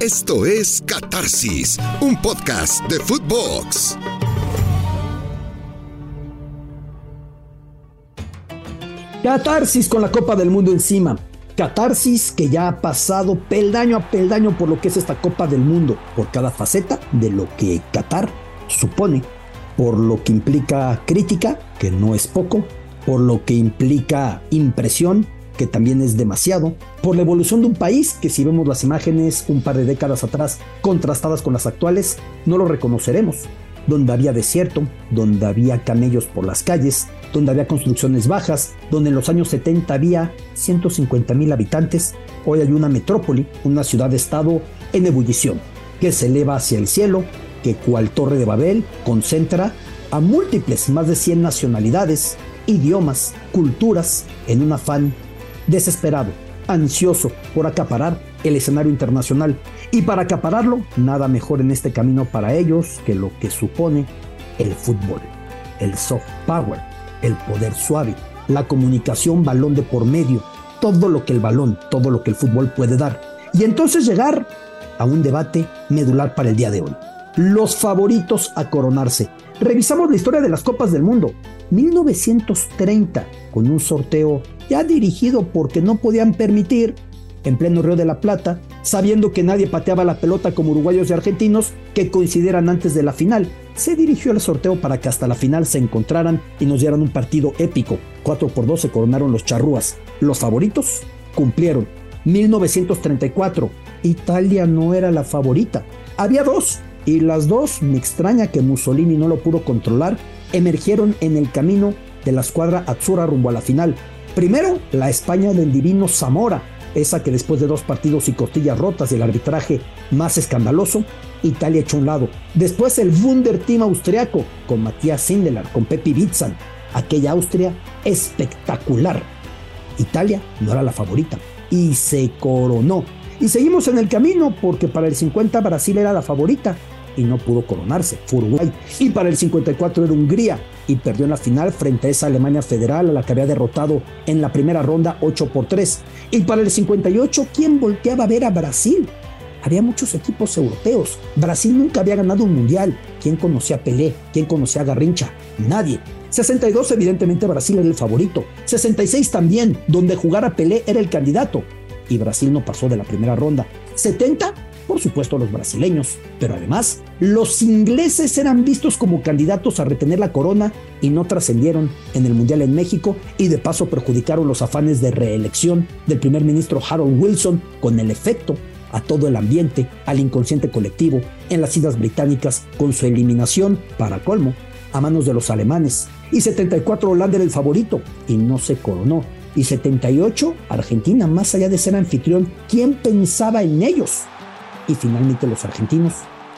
Esto es Catarsis, un podcast de Footbox. Catarsis con la Copa del Mundo encima. Catarsis que ya ha pasado peldaño a peldaño por lo que es esta Copa del Mundo, por cada faceta de lo que Qatar supone, por lo que implica crítica, que no es poco, por lo que implica impresión, que también es demasiado, por la evolución de un país que si vemos las imágenes un par de décadas atrás contrastadas con las actuales, no lo reconoceremos, donde había desierto, donde había camellos por las calles, donde había construcciones bajas, donde en los años 70 había 150 mil habitantes, hoy hay una metrópoli, una ciudad-estado en ebullición, que se eleva hacia el cielo, que cual torre de Babel concentra a múltiples, más de 100 nacionalidades, idiomas, culturas, en un afán desesperado, ansioso por acaparar el escenario internacional. Y para acapararlo, nada mejor en este camino para ellos que lo que supone el fútbol, el soft power, el poder suave, la comunicación balón de por medio, todo lo que el balón, todo lo que el fútbol puede dar. Y entonces llegar a un debate medular para el día de hoy. Los favoritos a coronarse. Revisamos la historia de las Copas del Mundo. 1930, con un sorteo ya dirigido porque no podían permitir, en pleno Río de la Plata, sabiendo que nadie pateaba la pelota como uruguayos y argentinos que coincidieran antes de la final. Se dirigió el sorteo para que hasta la final se encontraran y nos dieran un partido épico. 4 por 2 se coronaron los charrúas. Los favoritos cumplieron. 1934. Italia no era la favorita. Había dos. Y las dos, me extraña que Mussolini no lo pudo controlar, emergieron en el camino de la escuadra Azzurra rumbo a la final. Primero, la España del divino Zamora, esa que después de dos partidos y costillas rotas del arbitraje más escandaloso, Italia echó un lado. Después el Wunder Team austriaco con Matías Sindelar, con Pepi Bitzan, aquella Austria espectacular. Italia no era la favorita y se coronó. Y seguimos en el camino porque para el 50 Brasil era la favorita y no pudo coronarse. Fue Uruguay. Y para el 54 era Hungría y perdió en la final frente a esa Alemania federal a la que había derrotado en la primera ronda 8 por 3. Y para el 58, ¿quién volteaba a ver a Brasil? Había muchos equipos europeos. Brasil nunca había ganado un mundial. ¿Quién conocía a Pelé? ¿Quién conocía a Garrincha? Nadie. 62 evidentemente Brasil era el favorito. 66 también, donde jugar a Pelé era el candidato. Y Brasil no pasó de la primera ronda. 70 por supuesto los brasileños, pero además los ingleses eran vistos como candidatos a retener la corona y no trascendieron en el Mundial en México y de paso perjudicaron los afanes de reelección del primer ministro Harold Wilson con el efecto a todo el ambiente, al inconsciente colectivo, en las Islas Británicas con su eliminación, para colmo, a manos de los alemanes. Y 74 Holanda era el favorito y no se coronó. Y 78 Argentina, más allá de ser anfitrión, ¿quién pensaba en ellos? Y finalmente los argentinos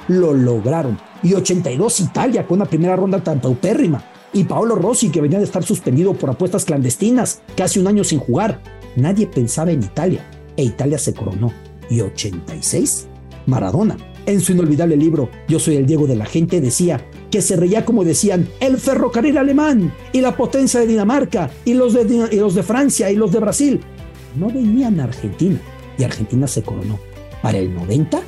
lo lograron. Y 82 Italia con una primera ronda tan paupérrima. Y Paolo Rossi que venía de estar suspendido por apuestas clandestinas, casi un año sin jugar. Nadie pensaba en Italia e Italia se coronó. Y 86 Maradona. En su inolvidable libro Yo soy el Diego de la gente decía que se reía como decían el ferrocarril alemán y la potencia de Dinamarca y los de, y los de Francia y los de Brasil. No venían a Argentina y Argentina se coronó para el 90?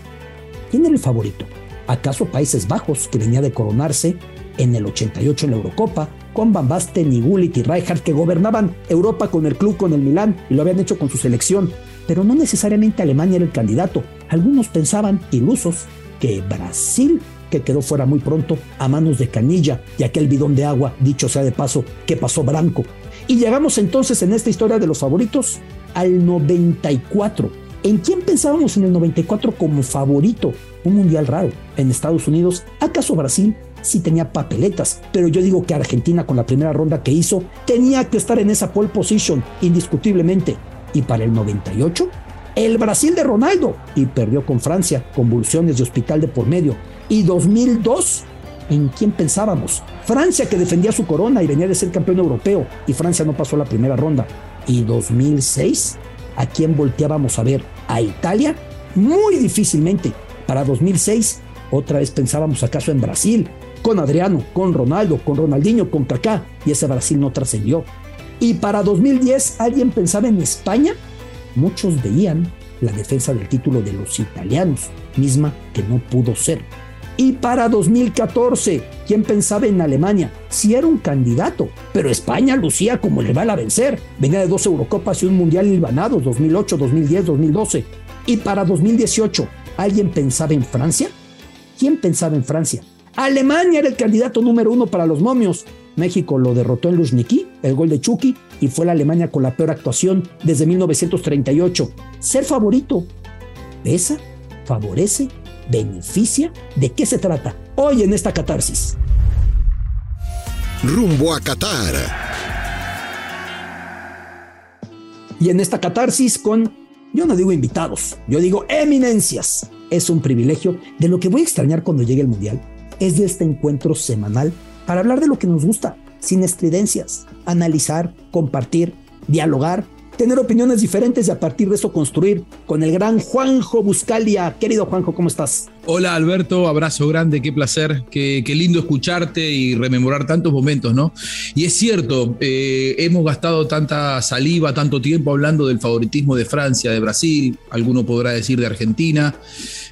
¿Quién era el favorito? ¿Acaso Países Bajos, que venía de coronarse en el 88 en la Eurocopa, con Van Basten y Gullit y Rijkaard, que gobernaban Europa con el club, con el Milán, y lo habían hecho con su selección? Pero no necesariamente Alemania era el candidato. Algunos pensaban, ilusos, que Brasil, que quedó fuera muy pronto a manos de Canilla y aquel bidón de agua, dicho sea de paso, que pasó Branco. Y llegamos entonces en esta historia de los favoritos al 94 ¿En quién pensábamos en el 94 como favorito? Un mundial raro. En Estados Unidos, ¿acaso Brasil? Sí tenía papeletas, pero yo digo que Argentina con la primera ronda que hizo tenía que estar en esa pole position, indiscutiblemente. Y para el 98, el Brasil de Ronaldo y perdió con Francia, convulsiones de hospital de por medio. Y 2002, ¿en quién pensábamos? Francia que defendía su corona y venía de ser campeón europeo y Francia no pasó la primera ronda. Y 2006, ¿a quién volteábamos a ver? ¿A Italia? Muy difícilmente. Para 2006, otra vez pensábamos acaso en Brasil, con Adriano, con Ronaldo, con Ronaldinho, con Kaká, y ese Brasil no trascendió. Y para 2010, ¿alguien pensaba en España? Muchos veían la defensa del título de los italianos, misma que no pudo ser. Y para 2014, ¿quién pensaba en Alemania? Sí era un candidato, pero España lucía como le va a vencer. Venía de dos Eurocopas y un Mundial hilvanados, 2008, 2010, 2012. Y para 2018, ¿alguien pensaba en Francia? ¿Quién pensaba en Francia? Alemania era el candidato número uno para los momios. México lo derrotó en Luzhniki, el gol de Chucky, y fue la Alemania con la peor actuación desde 1938. Ser favorito. ¿Pesa? ¿Favorece? ¿Beneficia? ¿De qué se trata? Hoy en esta catarsis. Rumbo a Qatar. Y en esta catarsis con, yo no digo invitados, yo digo eminencias. Es un privilegio de lo que voy a extrañar cuando llegue el Mundial. Es de este encuentro semanal para hablar de lo que nos gusta, sin estridencias, analizar, compartir, dialogar tener opiniones diferentes y a partir de eso construir con el gran Juanjo Buscalia. Querido Juanjo, ¿cómo estás? Hola Alberto, abrazo grande, qué placer, qué, lindo escucharte y rememorar tantos momentos, ¿no? Y es cierto, eh, hemos gastado tanta saliva, tanto tiempo hablando del favoritismo de Francia, de Brasil, alguno podrá decir de Argentina.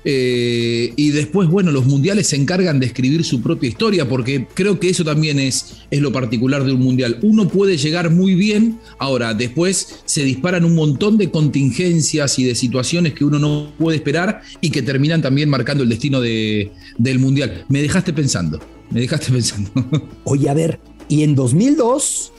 Eh, y después, bueno, los mundiales se encargan de escribir su propia historia, porque creo que eso también es, es lo particular de un mundial. Uno puede llegar muy bien, ahora después se disparan un montón de contingencias y de situaciones que uno no puede esperar y que terminan también marcando el destino de, del mundial. Me dejaste pensando, me dejaste pensando. Oye, a ver, y en 2002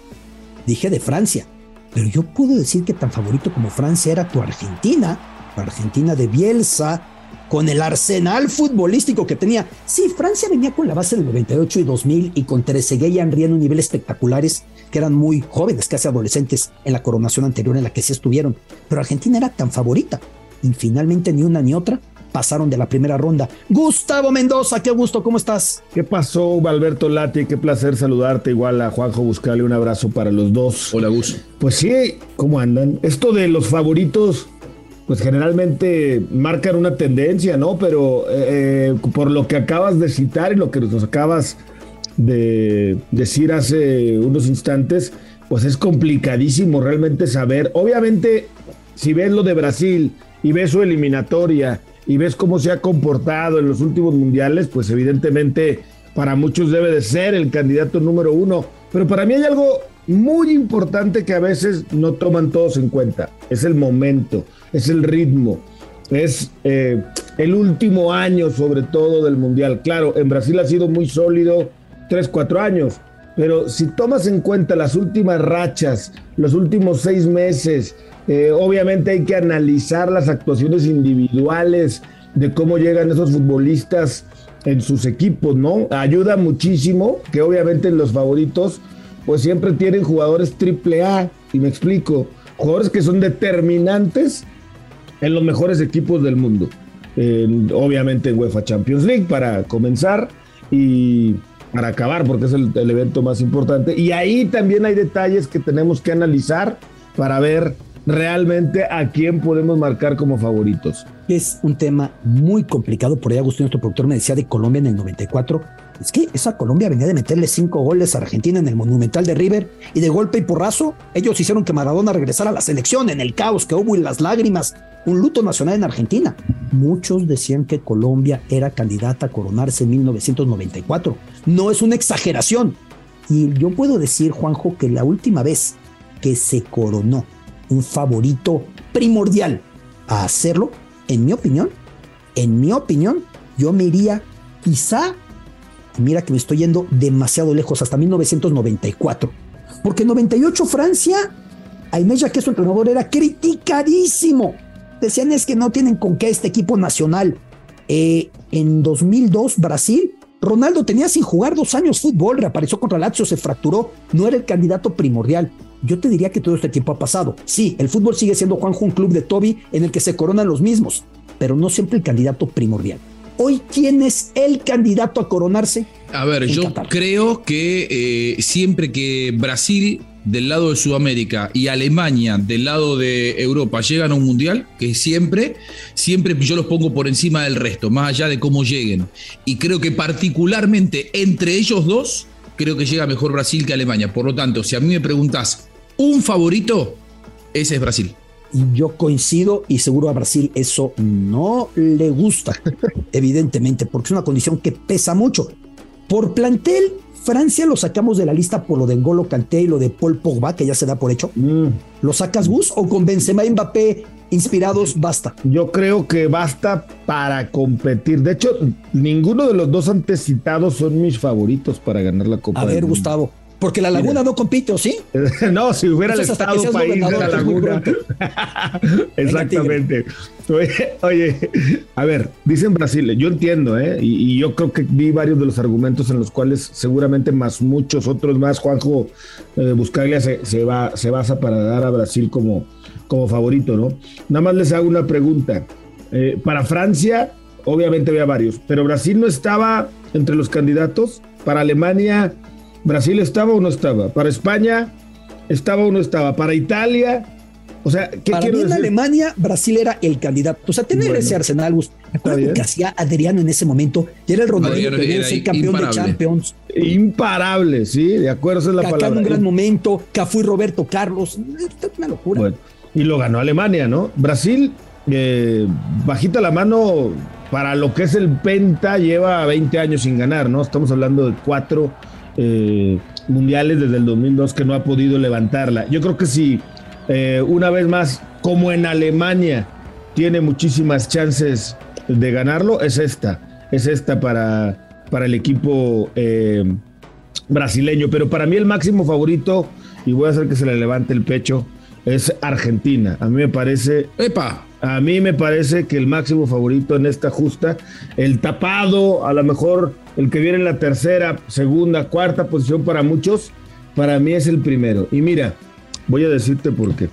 dije de Francia, pero yo puedo decir que tan favorito como Francia era tu Argentina, Argentina de Bielsa, con el arsenal futbolístico que tenía. Sí, Francia venía con la base del 98 y 2000 y con Trezeguet y Henry en un nivel espectaculares, que eran muy jóvenes, casi adolescentes en la coronación anterior en la que sí estuvieron. Pero Argentina era tan favorita y finalmente ni una ni otra pasaron de la primera ronda. Gustavo Mendoza, qué gusto, ¿cómo estás? ¿Qué pasó, Alberto Lati? Qué placer saludarte. Igual a Juanjo, buscarle un abrazo para los dos. Hola, Gus. Pues sí, ¿cómo andan? Esto de los favoritos pues generalmente marcan una tendencia, ¿no? Pero eh, por lo que acabas de citar y lo que nos acabas de decir hace unos instantes, pues es complicadísimo realmente saber. Obviamente, si ves lo de Brasil y ves su eliminatoria y ves cómo se ha comportado en los últimos mundiales, pues evidentemente para muchos debe de ser el candidato número uno. Pero para mí hay algo muy importante que a veces no toman todos en cuenta. Es el momento, es el ritmo, es eh, el último año sobre todo del Mundial. Claro, en Brasil ha sido muy sólido, 3, 4 años, pero si tomas en cuenta las últimas rachas, los últimos seis meses, eh, obviamente hay que analizar las actuaciones individuales de cómo llegan esos futbolistas en sus equipos, ¿no? Ayuda muchísimo que obviamente los favoritos pues siempre tienen jugadores triple A, y me explico, jugadores que son determinantes en los mejores equipos del mundo. obviamente en UEFA Champions League para comenzar y para acabar, porque es el evento más importante. Y ahí también hay detalles que tenemos que analizar para ver realmente a quién podemos marcar como favoritos. Es un tema muy complicado. Por ahí Agustín, nuestro productor, me decía de Colombia en el 94 es que esa Colombia venía de meterle cinco goles a Argentina en el Monumental de River y de golpe y porrazo ellos hicieron que Maradona regresara a la selección en el caos que hubo y las lágrimas, un luto nacional en Argentina. Muchos decían que Colombia era candidata a coronarse en 1994. No es una exageración. Y yo puedo decir, Juanjo, que la última vez que se coronó un favorito primordial a hacerlo, en mi opinión, en mi opinión, yo me iría quizá mira que me estoy yendo demasiado lejos, hasta 1994. Porque en 98 Francia, Aimé que su entrenador, era criticadísimo. Decían es que no tienen con qué este equipo nacional. Eh, en 2002 Brasil, Ronaldo tenía sin jugar dos años fútbol, reapareció contra Lazio, se fracturó, no era el candidato primordial. Yo te diría que todo este tiempo ha pasado. Sí, el fútbol sigue siendo Juanjo un club de Toby en el que se coronan los mismos, pero no siempre el candidato primordial. Hoy, ¿quién es el candidato a coronarse? A ver, yo creo que eh, siempre que Brasil del lado de Sudamérica y Alemania del lado de Europa llegan a un mundial, que siempre, siempre yo los pongo por encima del resto, más allá de cómo lleguen. Y creo que particularmente entre ellos dos, creo que llega mejor Brasil que Alemania. Por lo tanto, si a mí me preguntas un favorito, ese es Brasil. y yo coincido y seguro a Brasil eso no le gusta, evidentemente, porque es una condición que pesa mucho. Por plantel, Francia lo sacamos de la lista por lo de Ngolo Kanté y lo de Paul Pogba, que ya se da por hecho. Mm. ¿Lo sacas Gus o con Benzema y Mbappé inspirados basta? Yo creo que basta para competir. De hecho, ninguno de los dos antecitados son mis favoritos para ganar la Copa. A ver, Mundo. Gustavo. Porque la Laguna no compite, ¿o sí? no, si hubiera el que estado seas país de la Laguna. Exactamente. Oye, oye, a ver, dicen Brasil, yo entiendo, ¿eh? Y, y yo creo que vi varios de los argumentos en los cuales seguramente más muchos otros más, Juanjo eh, Buscaglia se, se, va, se basa para dar a Brasil como, como favorito, ¿no? Nada más les hago una pregunta. Eh, para Francia, obviamente había varios, pero Brasil no estaba entre los candidatos. Para Alemania, Brasil estaba o no estaba. Para España, estaba o no estaba. Para Italia, o sea, ¿qué Para quiero mí en decir? Alemania, Brasil era el candidato. O sea, tener Bueno, ese Arsenal, Gus. ¿te acuerdas bien. lo que hacía Adriano en ese momento? Y era el Ronaldinho que a era ser campeón de imparable. Champions. Imparable, sí, de acuerdo, esa es la Kaká en palabra. un gran momento. Cafú y Roberto Carlos. Es una locura. Bueno, y lo ganó Alemania, ¿no? Brasil, eh, bajita la mano, para lo que es el Penta, lleva 20 años sin ganar, ¿no? Estamos hablando de cuatro eh, mundiales desde el 2002 que no ha podido levantarla. Yo creo que si eh, una vez más, como en Alemania, tiene muchísimas chances de ganarlo, es esta. Es esta para, para el equipo eh, brasileño. Pero para mí el máximo favorito, y voy a hacer que se le levante el pecho, es Argentina. A mí me parece ¡Epa! a mí me parece que el máximo favorito en esta justa, el tapado, a lo mejor el que viene en la tercera, segunda, cuarta posición para muchos, para mí es el primero. Y mira, voy a decirte por qué.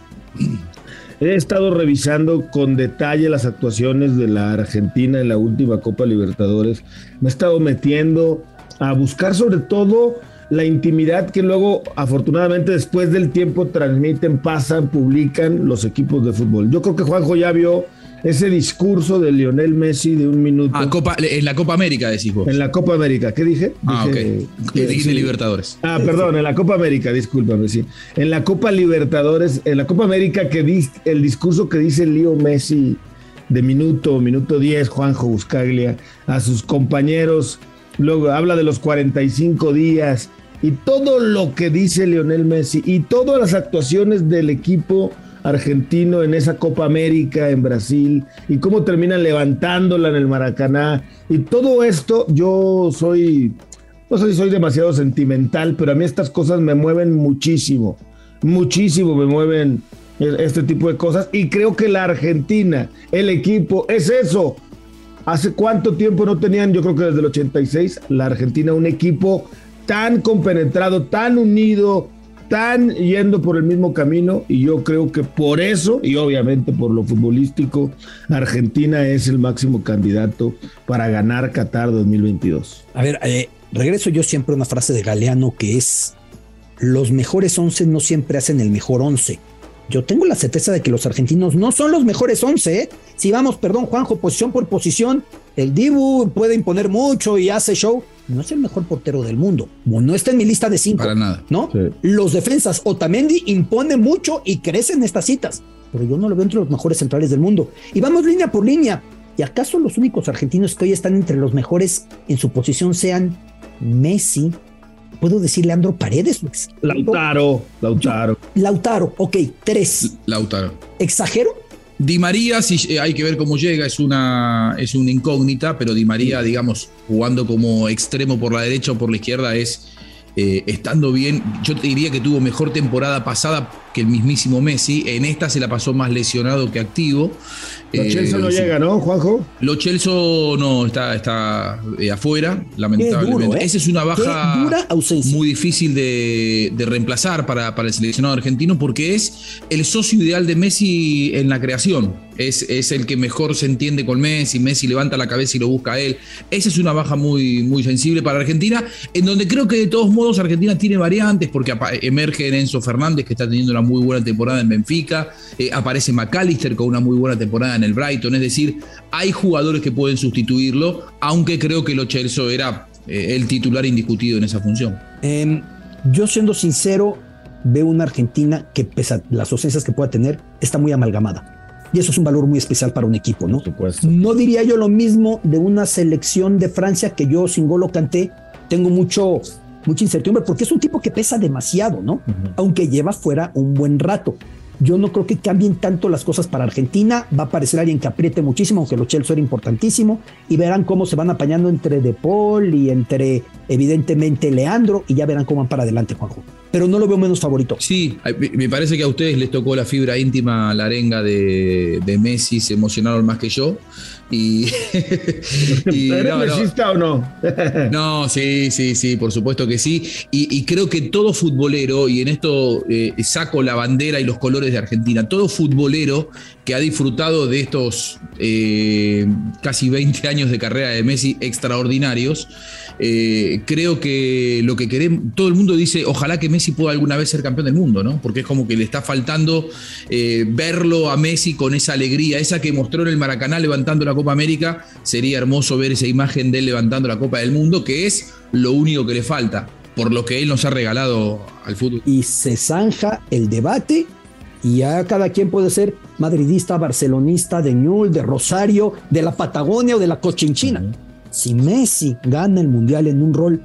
He estado revisando con detalle las actuaciones de la Argentina en la última Copa Libertadores. Me he estado metiendo a buscar sobre todo la intimidad que luego, afortunadamente, después del tiempo transmiten, pasan, publican los equipos de fútbol. Yo creo que Juanjo ya vio ese discurso de Lionel Messi de un minuto Ah, Copa, en la Copa América decís vos. en la Copa América. ¿Qué dije? Ah, Dije- ok. Sí. Libertadores. Ah, perdón, en la Copa América, discúlpame, sí. En la Copa Libertadores, en la Copa América, que dis- el discurso que dice Leo Messi de minuto, minuto 10, Juanjo Buscaglia, a sus compañeros, luego habla de los 45 días y todo lo que dice Lionel Messi y todas las actuaciones del equipo argentino en esa Copa América en Brasil y cómo terminan levantándola en el Maracaná y todo esto yo soy no sé si soy demasiado sentimental, pero a mí estas cosas me mueven muchísimo. Muchísimo me mueven este tipo de cosas. Y creo que la Argentina, el equipo, es eso. ¿Hace cuánto tiempo no tenían? Yo creo que desde el 86, la Argentina, un equipo tan compenetrado, tan unido, tan yendo por el mismo camino. Y yo creo que por eso, y obviamente por lo futbolístico, Argentina es el máximo candidato para ganar Qatar 2022. A ver, eh, regreso yo siempre a una frase de Galeano que es: los mejores once no siempre hacen el mejor once. Yo tengo la certeza de que los argentinos no son los mejores once. ¿eh? Si vamos, perdón, Juanjo, posición por posición, el Dibu puede imponer mucho y hace show. No es el mejor portero del mundo. No está en mi lista de cinco. Para nada. ¿No? Sí. Los defensas, Otamendi impone mucho y crece en estas citas. Pero yo no lo veo entre los mejores centrales del mundo. Y vamos línea por línea. ¿Y acaso los únicos argentinos que hoy están entre los mejores en su posición sean Messi? ¿Puedo decir Leandro Paredes? Lautaro, Lautaro. Lautaro, ok, tres. Lautaro. ¿Exagero? Di María, sí, eh, hay que ver cómo llega, es una, es una incógnita, pero Di María, digamos, jugando como extremo por la derecha o por la izquierda, es eh, estando bien. Yo te diría que tuvo mejor temporada pasada que el mismísimo Messi. En esta se la pasó más lesionado que activo. Lo Eh, Chelsea no llega, ¿no, Juanjo? Lo Chelso no está, está eh, afuera, lamentablemente. duro, ¿eh? Esa es una baja dura muy difícil de, de reemplazar para, para el seleccionado argentino porque es el socio ideal de Messi en la creación. Es, es el que mejor se entiende con Messi. Messi levanta la cabeza y lo busca a él. Esa es una baja muy, muy sensible para Argentina, en donde creo que de todos modos Argentina tiene variantes porque emerge Enzo Fernández, que está teniendo una muy buena temporada en Benfica. eh, aparece McAllister con una muy buena temporada en el Brighton. Es decir, hay jugadores que pueden sustituirlo, aunque creo que Lo Celso era eh, el titular indiscutido en esa función. Em, yo siendo sincero, veo una Argentina que, pese a las ausencias que pueda tener, está muy amalgamada. Y eso es un valor muy especial para un equipo, ¿no? No diría yo lo mismo de una selección de Francia que yo sin golo canté. Tengo mucho, mucha incertidumbre porque es un tipo que pesa demasiado, ¿no? Aunque lleva fuera un buen rato. Yo no creo que cambien tanto las cosas para Argentina. Va a aparecer alguien que apriete muchísimo, aunque lo Chelsea era importantísimo. Y verán cómo se van apañando entre De Paul y entre, evidentemente, Leandro. Y ya verán cómo van para adelante, Juanjo. Pero no lo veo menos favorito. Sí, me parece que a ustedes les tocó la fibra íntima, la arenga de, de Messi. Se emocionaron más que yo. Y, ¿Eres no, o no? no, sí, sí, sí, por supuesto que sí. Y, creo que todo futbolero, y en esto eh, saco la bandera y los colores de Argentina, todo futbolero que ha disfrutado de estos eh, casi 20 años de carrera de Messi extraordinarios, eh, creo que lo que queremos, todo el mundo dice, ojalá que Messi pueda alguna vez ser campeón del mundo, ¿no? Porque es como que le está faltando verlo a Messi con esa alegría, esa que mostró en el Maracaná levantando la Copa América, sería hermoso ver esa imagen de él levantando la Copa del Mundo, que es lo único que le falta, por lo que él nos ha regalado al fútbol. Y se zanja el debate y ya cada quien puede ser madridista, barcelonista, de Ñul, de Rosario, de la Patagonia o de la Cochinchina. Si Messi gana el Mundial en un rol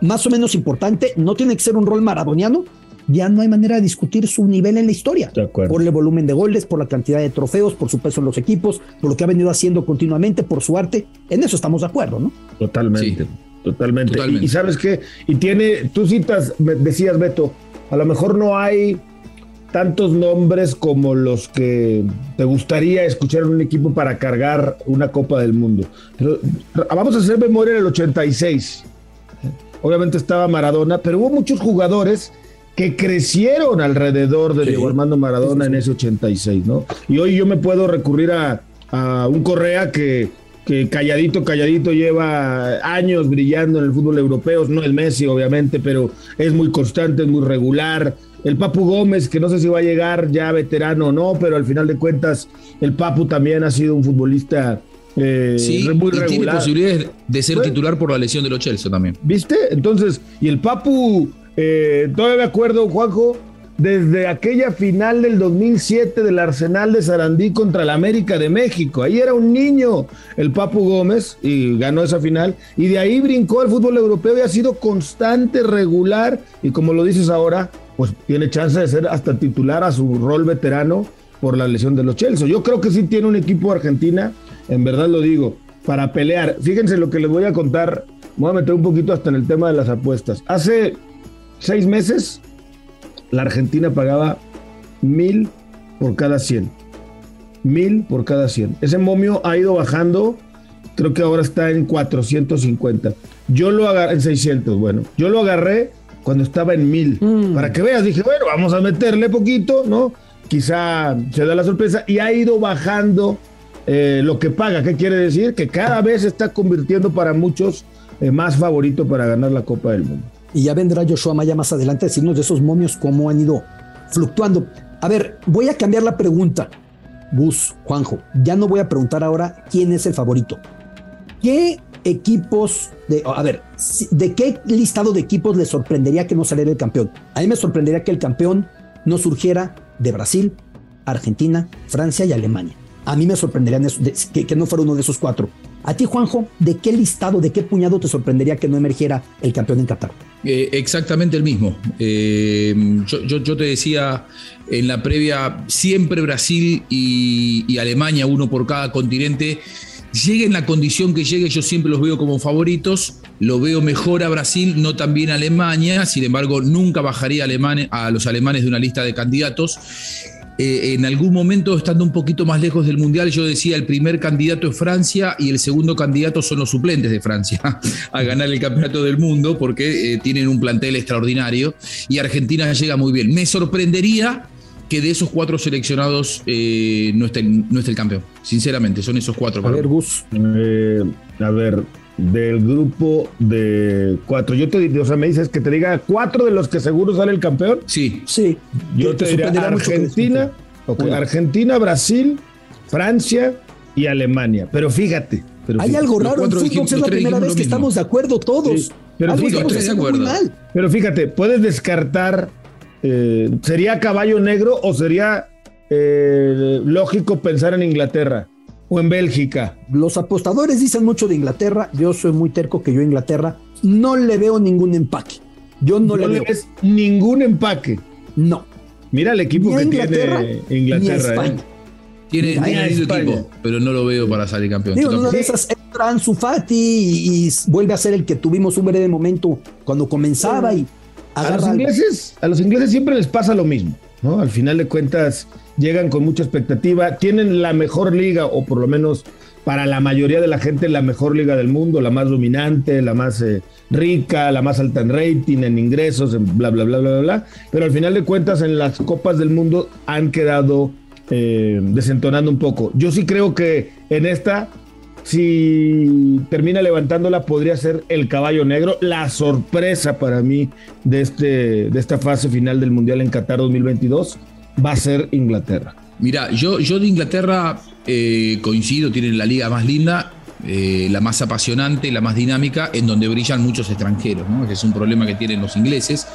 más o menos importante, no tiene que ser un rol maradoniano, ya no hay manera de discutir su nivel en la historia. Por el volumen de goles, por la cantidad de trofeos, por su peso en los equipos, por lo que ha venido haciendo continuamente, por su arte. En eso estamos de acuerdo, ¿no? Totalmente. Totalmente. Y, sabes qué, y tiene, tú citas, decías Beto, a lo mejor no hay tantos nombres como los que te gustaría escuchar en un equipo para cargar una Copa del Mundo. Pero vamos a hacer memoria en el 86. Obviamente estaba Maradona, pero hubo muchos jugadores que crecieron alrededor de Diego Armando Maradona en ese 86, ¿no? Y hoy yo me puedo recurrir a, un Correa que, que, calladito, calladito lleva años brillando en el fútbol europeo, no el Messi obviamente, pero es muy constante, es muy regular. El Papu Gómez, que no sé si va a llegar ya veterano o no, pero al final de cuentas el Papu también ha sido un futbolista eh, muy regular. Y tiene posibilidades de ser titular por la lesión de los Chelsea también. ¿Viste? Entonces, y el Papu eh, todavía me acuerdo, Juanjo, desde aquella final del 2007 del Arsenal de Sarandí contra el América de México. Ahí era un niño el Papu Gómez y ganó esa final. Y de ahí brincó al fútbol europeo y ha sido constante, regular. Y como lo dices ahora, pues tiene chance de ser hasta titular a su rol veterano por la lesión de los Chelsea. Yo creo que sí tiene un equipo Argentina, en verdad lo digo, para pelear. Fíjense lo que les voy a contar. voy a meter un poquito hasta en el tema de las apuestas. Hace seis meses, la Argentina pagaba mil por cada 100. Mil por cada 100. Ese momio ha ido bajando, creo que ahora está en 450. Yo lo agarré en 600, bueno, yo lo agarré cuando estaba en mil. Mm. Para que veas, dije, bueno, vamos a meterle poquito, ¿no? Quizá se da la sorpresa y ha ido bajando eh, lo que paga. ¿Qué quiere decir? Que cada vez se está convirtiendo para muchos eh, más favorito para ganar la Copa del Mundo. Y ya vendrá Joshua Maya más adelante a decirnos de esos momios cómo han ido fluctuando. A ver, voy a cambiar la pregunta. Gus, Juanjo, ya no voy a preguntar ahora quién es el favorito. ¿Qué equipos de, a ver, ¿de qué listado de equipos le sorprendería que no saliera el campeón? A mí me sorprendería que el campeón no surgiera de Brasil, Argentina, Francia y Alemania. A mí me sorprendería que, no fuera uno de esos cuatro. A ti, Juanjo, ¿de qué listado, de qué puñado te sorprendería que no emergiera el campeón en Qatar? Eh, exactamente el mismo. Eh, yo, te decía en la previa, siempre Brasil y, Alemania, uno por cada continente. Llegue en la condición que llegue, yo siempre los veo como favoritos. Lo veo mejor a Brasil, no también a Alemania. Sin embargo, nunca bajaría a los alemanes de una lista de candidatos. Eh, en algún momento, estando un poquito más lejos del Mundial, yo decía el primer candidato es Francia y el segundo candidato son los suplentes de Francia a ganar el Campeonato del Mundo porque eh, tienen un plantel extraordinario y Argentina llega muy bien. Me sorprendería que de esos cuatro seleccionados eh, no, esté, no esté el campeón. Sinceramente, son esos cuatro. A ver, Gus. a ver, del grupo de cuatro. Yo te digo, o sea, me dices que te diga cuatro de los que seguro sale el campeón. Sí. Sí. Yo te, diría Argentina, Argentina, Brasil, Francia y Alemania. Pero fíjate. Hay algo raro en fútbol, es la primera vez que estamos de acuerdo todos. pero, fíjate, pero fíjate, puedes descartar Eh, ¿Sería caballo negro o sería eh, lógico pensar en Inglaterra o en Bélgica? Los apostadores dicen mucho de Inglaterra. Yo soy muy terco que yo a Inglaterra no le veo ningún empaque. Yo no, le veo. ningún empaque. No. Mira el equipo que tiene Inglaterra. ¿eh? Tiene, tiene equipo, pero no lo veo para salir campeón. Digo, una de esas entra Ansu Fati y, vuelve a ser el que tuvimos un breve momento cuando comenzaba y a los ingleses, a los ingleses siempre les pasa lo mismo, ¿no? Al final de cuentas llegan con mucha expectativa, tienen la mejor liga o por lo menos para la mayoría de la gente la mejor liga del mundo, la más dominante, la más eh, rica, la más alta en rating, en ingresos, en bla, bla, bla, bla, bla, Pero al final de cuentas en las copas del mundo han quedado eh, desentonando un poco. Yo sí creo que en esta, si termina levantándola, podría ser el caballo negro. La sorpresa para mí de, este, de esta fase final del Mundial en Qatar 2022 va a ser Inglaterra. Mira, yo, yo de Inglaterra eh, coincido, tienen la liga más linda, eh, la más apasionante, la más dinámica, en donde brillan muchos extranjeros, ¿no? que es un problema que tienen los ingleses.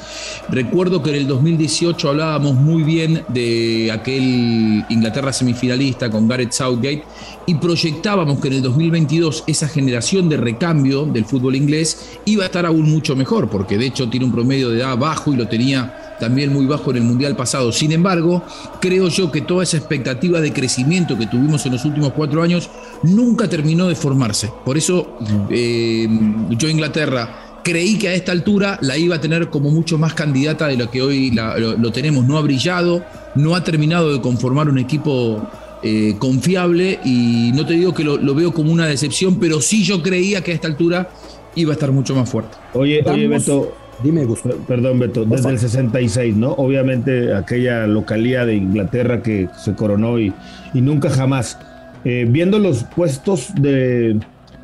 Recuerdo que en el 2018 hablábamos muy bien de aquel Inglaterra semifinalista con Gareth Southgate y proyectábamos que en el 2022 esa generación de recambio del fútbol inglés iba a estar aún mucho mejor, porque de hecho tiene un promedio de edad bajo y lo tenía también muy bajo en el Mundial pasado. Sin embargo, creo yo que toda esa expectativa de crecimiento que tuvimos en los últimos cuatro años nunca terminó de formarse. Por eso eh, yo Inglaterra creí que a esta altura la iba a tener como mucho más candidata de lo que hoy lo, tenemos. No ha brillado, no ha terminado de conformar un equipo eh, confiable y no te digo que lo, veo como una decepción, pero sí yo creía que a esta altura iba a estar mucho más fuerte. Oye, oye Beto, Dime, Gustavo. Perdón, Beto, desde el 66, ¿no? Obviamente aquella localía de Inglaterra que se coronó y, y nunca jamás. Eh, viendo los puestos de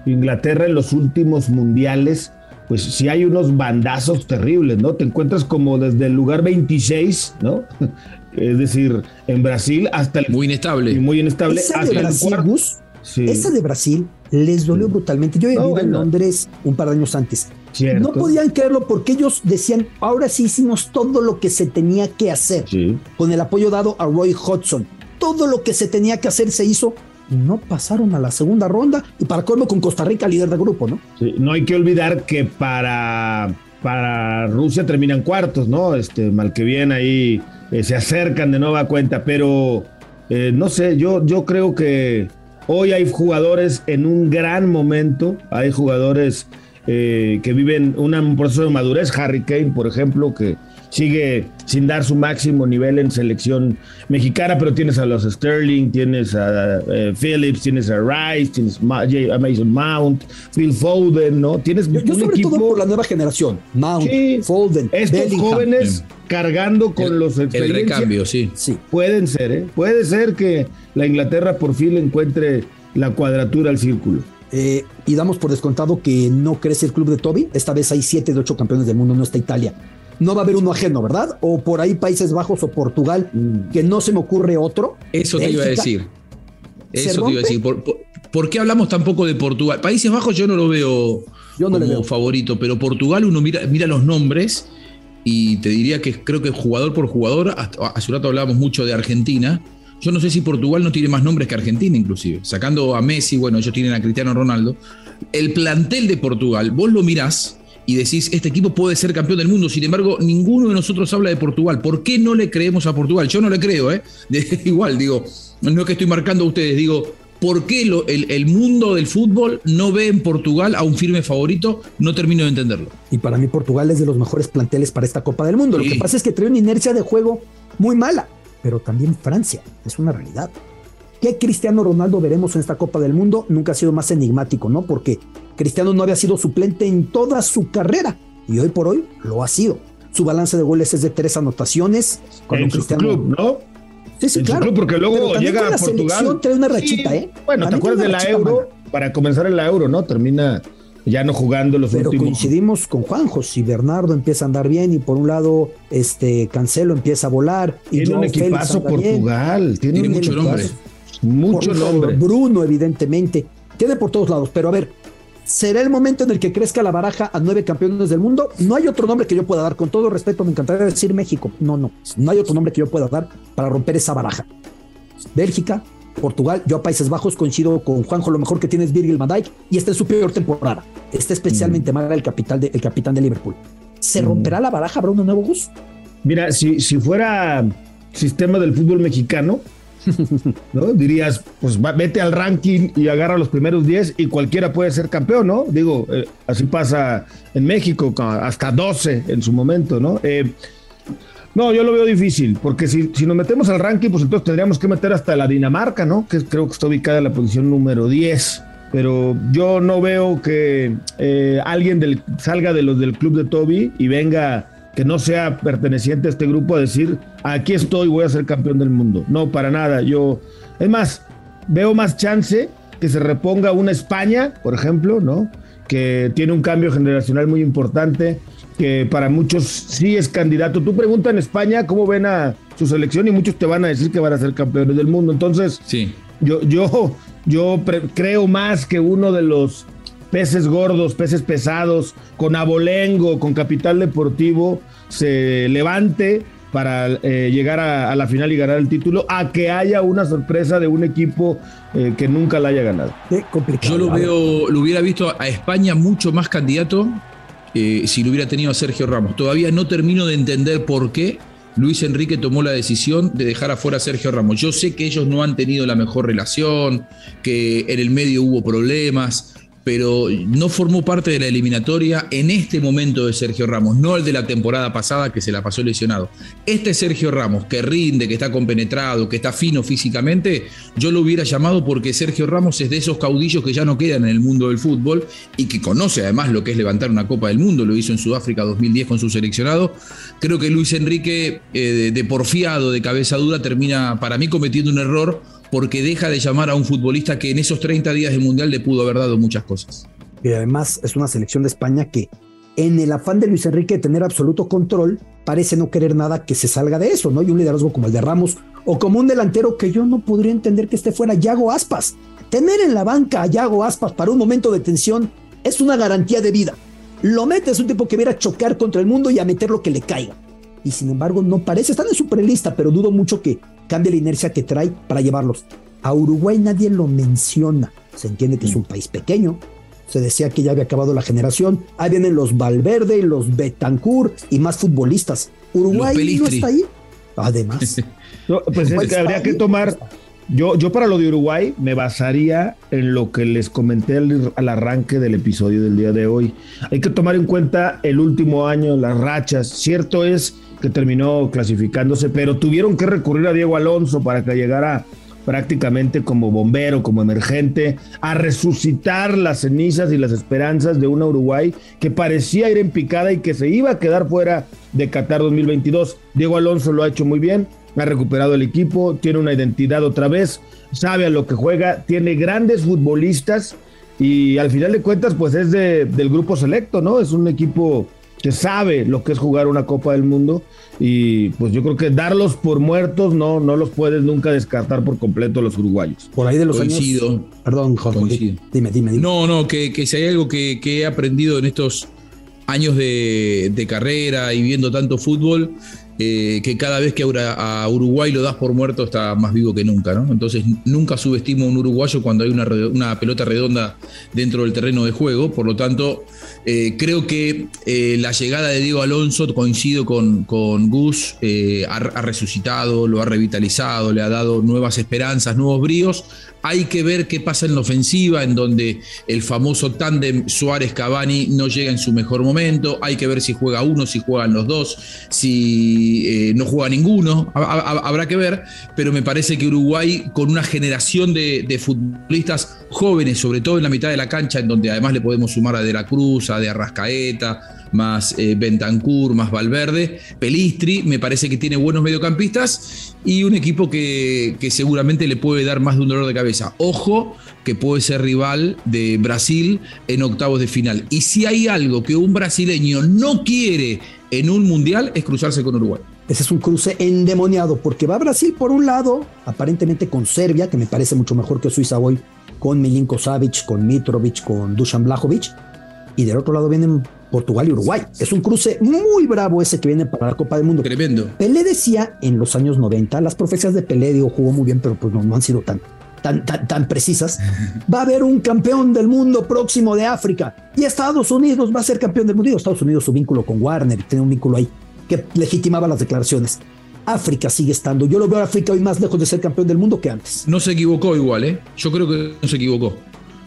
Inglaterra en los últimos mundiales, pues sí hay unos bandazos terribles, ¿no? Te encuentras como desde el lugar 26, ¿no? es decir, en Brasil hasta el... Muy inestable. Muy inestable. Esa de Brasil, Esa de Brasil les dolió brutalmente. Yo he vivido en Londres un par de años antes no podían creerlo porque ellos decían, ahora sí hicimos todo lo que se tenía que hacer, con el apoyo dado a Roy Hodgson. Todo lo que se tenía que hacer se hizo y no pasaron a la segunda ronda y para colmo con Costa Rica líder de grupo, ¿no? no hay que olvidar que para, para Rusia terminan cuartos, ¿no? Este, mal que bien ahí eh, se acercan de nueva cuenta, pero eh, no sé, yo, yo creo que hoy hay jugadores en un gran momento, hay jugadores eh, que viven un proceso de madurez. Harry Kane, por ejemplo, que sigue sin dar su máximo nivel en selección mexicana, pero tienes a los Sterling, tienes a eh, Phillips, tienes a Rice, tienes a Mason Mount, Phil Foden, ¿no? Tienes yo, yo sobre todo por la nueva generación, Mount, Foden, estos jóvenes cargando con los el recambio, sí. sí. Pueden ser, ¿eh? Puede ser que la Inglaterra por fin encuentre la cuadratura al círculo. Eh, y damos por descontado que no crece el club de Toby. Esta vez hay siete de ocho campeones del mundo, no está Italia. No va a haber uno ajeno, ¿verdad? O por ahí Países Bajos o Portugal, mm. que no se me ocurre otro. Eso te iba a decir. Eso te iba a decir. ¿Por, qué hablamos tampoco de Portugal? Países Bajos yo no lo veo yo no como favorito, pero Portugal uno mira, mira los nombres y te diría que creo que jugador por jugador, hace un rato hablábamos mucho de Argentina, yo no sé si Portugal no tiene más nombres que Argentina, inclusive. Sacando a Messi, bueno, ellos tienen a Cristiano Ronaldo. El plantel de Portugal, vos lo mirás y decís, este equipo puede ser campeón del mundo. Sin embargo, ninguno de nosotros habla de Portugal. ¿Por qué no le creemos a Portugal? Yo no le creo, ¿eh? igual, digo, no es que estoy marcando a ustedes, digo, ¿por qué el, mundo del fútbol no ve en Portugal a un firme favorito? No termino de entenderlo. Y para mí Portugal es de los mejores planteles para esta Copa del Mundo. Lo que pasa es que trae una inercia de juego muy mala pero también Francia, es una realidad. ¿Qué Cristiano Ronaldo veremos en esta Copa del Mundo? Nunca ha sido más enigmático, ¿no? Porque Cristiano no había sido suplente en toda su carrera y hoy por hoy lo ha sido. Su balance de goles es de tres anotaciones. en Cristiano... su club, ¿no? Sí, sí, claro. porque luego llega a Portugal. trae una rachita, ¿eh? Bueno, ¿te acuerdas de la Euro? Para comenzar en la Euro, ¿no? Termina ya no jugando los Pero últimos. coincidimos con Juanjo, si Bernardo empieza a andar bien y por un lado este Cancelo empieza a volar y tiene un equipazo Portugal, tiene, mucho nombre. Mucho nombre. Bruno evidentemente, tiene por todos lados, pero a ver, ¿Será el momento en el que crezca la baraja a nueve campeones del mundo? No hay otro nombre que yo pueda dar. Con todo respeto, me encantaría decir México. No, no. No hay otro nombre que yo pueda dar para romper esa baraja. Bélgica, Portugal, yo a Países Bajos coincido con Juanjo, lo mejor que tiene es Virgil van Dijk y está en su peor temporada. Está especialmente mm. mal el, capitán de, el capitán de Liverpool. ¿Se mm. romperá la baraja? ¿Habrá un nuevo bus? Mira, si, si fuera sistema del fútbol mexicano, ¿no? Dirías, pues vete al ranking y agarra los primeros 10 y cualquiera puede ser campeón, ¿no? Digo, eh, así pasa en México, hasta 12 en su momento, ¿no? Eh, no, yo lo veo difícil, porque si, si, nos metemos al ranking, pues entonces tendríamos que meter hasta la Dinamarca, ¿no? Que creo que está ubicada en la posición número 10. Pero yo no veo que eh, alguien del, salga de los del club de Toby y venga que no sea perteneciente a este grupo a decir, aquí estoy, voy a ser campeón del mundo. No, para nada. Yo, es más, veo más chance que se reponga una España, por ejemplo, ¿no? Que tiene un cambio generacional muy importante, que para muchos sí es candidato. Tú preguntas en España cómo ven a su selección y muchos te van a decir que van a ser campeones del mundo. Entonces, sí. yo, yo, yo creo más que uno de los peces gordos, peces pesados, con abolengo, con capital deportivo, se levante para eh, llegar a, la final y ganar el título, a que haya una sorpresa de un equipo eh, que nunca la haya ganado. Yo lo veo, lo hubiera visto a España mucho más candidato eh, si lo hubiera tenido a Sergio Ramos. Todavía no termino de entender por qué Luis Enrique tomó la decisión de dejar afuera a Sergio Ramos. Yo sé que ellos no han tenido la mejor relación, que en el medio hubo problemas, pero no formó parte de la eliminatoria en este momento de Sergio Ramos, no el de la temporada pasada que se la pasó lesionado. Este Sergio Ramos, que rinde, que está compenetrado, que está fino físicamente, yo lo hubiera llamado porque Sergio Ramos es de esos caudillos que ya no quedan en el mundo del fútbol y que conoce además lo que es levantar una Copa del Mundo, lo hizo en Sudáfrica 2010 con su seleccionado. Creo que Luis Enrique, eh, de porfiado, de cabeza dura, termina para mí cometiendo un error porque deja de llamar a un futbolista que en esos 30 días de Mundial le pudo haber dado muchas cosas. Y además es una selección de España que en el afán de Luis Enrique de tener absoluto control, parece no querer nada que se salga de eso, ¿no? Y un liderazgo como el de Ramos o como un delantero que yo no podría entender que esté fuera, Yago Aspas. Tener en la banca a Yago Aspas para un momento de tensión es una garantía de vida. Lo metes un tipo que viera a chocar contra el mundo y a meter lo que le caiga. Y sin embargo no parece, están en su prelista, pero dudo mucho que cambia la inercia que trae para llevarlos. A Uruguay nadie lo menciona. Se entiende que es un mm. país pequeño. Se decía que ya había acabado la generación. Ahí vienen los Valverde, los Betancourt y más futbolistas. Uruguay no está ahí. Además. pues es que habría que tomar. Yo, yo para lo de Uruguay me basaría en lo que les comenté al, al, arranque del episodio del día de hoy. Hay que tomar en cuenta el último año, las rachas. Cierto es terminó clasificándose, pero tuvieron que recurrir a Diego Alonso para que llegara prácticamente como bombero, como emergente, a resucitar las cenizas y las esperanzas de una Uruguay que parecía ir en picada y que se iba a quedar fuera de Qatar 2022. Diego Alonso lo ha hecho muy bien, ha recuperado el equipo, tiene una identidad otra vez, sabe a lo que juega, tiene grandes futbolistas y al final de cuentas pues es de, del grupo selecto, ¿no? Es un equipo que sabe lo que es jugar una Copa del Mundo y pues yo creo que darlos por muertos no, no los puedes nunca descartar por completo los uruguayos. Por ahí de los Coincido. Perdón, Jorge. Dime, dime, dime. No, no, que, que si hay algo que, he aprendido en estos años de, de carrera y viendo tanto fútbol, eh, que cada vez que a Uruguay lo das por muerto está más vivo que nunca, ¿no? Entonces nunca subestimo a un uruguayo cuando hay una, una pelota redonda dentro del terreno de juego, por lo tanto eh, creo que eh, la llegada de Diego Alonso, coincido con, con Gus, ha, ha, resucitado, lo ha revitalizado, le ha dado nuevas esperanzas, nuevos bríos, hay que ver qué pasa en la ofensiva, en donde el famoso tándem Suárez-Cavani no llega en su mejor momento. Hay que ver si juega uno, si juegan los dos, si eh, no juega ninguno. Habrá que ver, pero me parece que Uruguay, con una generación de, futbolistas jóvenes, sobre todo en la mitad de la cancha, en donde además le podemos sumar a De la Cruz, De Arrascaeta, más eh, más Valverde, Pelistri, me parece que tiene buenos mediocampistas y un equipo que, que seguramente le puede dar más de un dolor de cabeza. Ojo que puede ser rival de Brasil en octavos de final. Y si hay algo que un brasileño no quiere en un mundial es cruzarse con Uruguay. Ese es un cruce endemoniado porque va Brasil por un lado, aparentemente con Serbia, que me parece mucho mejor que Suiza hoy con Milinko Savic, con Mitrovic, con Dusan Blajovic. Y del otro lado vienen Portugal y Uruguay. Es un cruce muy bravo ese que viene para la Copa del Mundo. Tremendo. Pelé decía en los años 90, las profecías de Pelé, digo, jugó muy bien, pero pues no, no han sido tan, tan, tan, tan precisas. Va a haber un campeón del mundo próximo de África y Estados Unidos va a ser campeón del mundo. Digo, Estados Unidos, su vínculo con Warner, tiene un vínculo ahí que legitimaba las declaraciones. África sigue estando. Yo lo veo a África hoy más lejos de ser campeón del mundo que antes. No se equivocó igual, ¿eh? Yo creo que no se equivocó.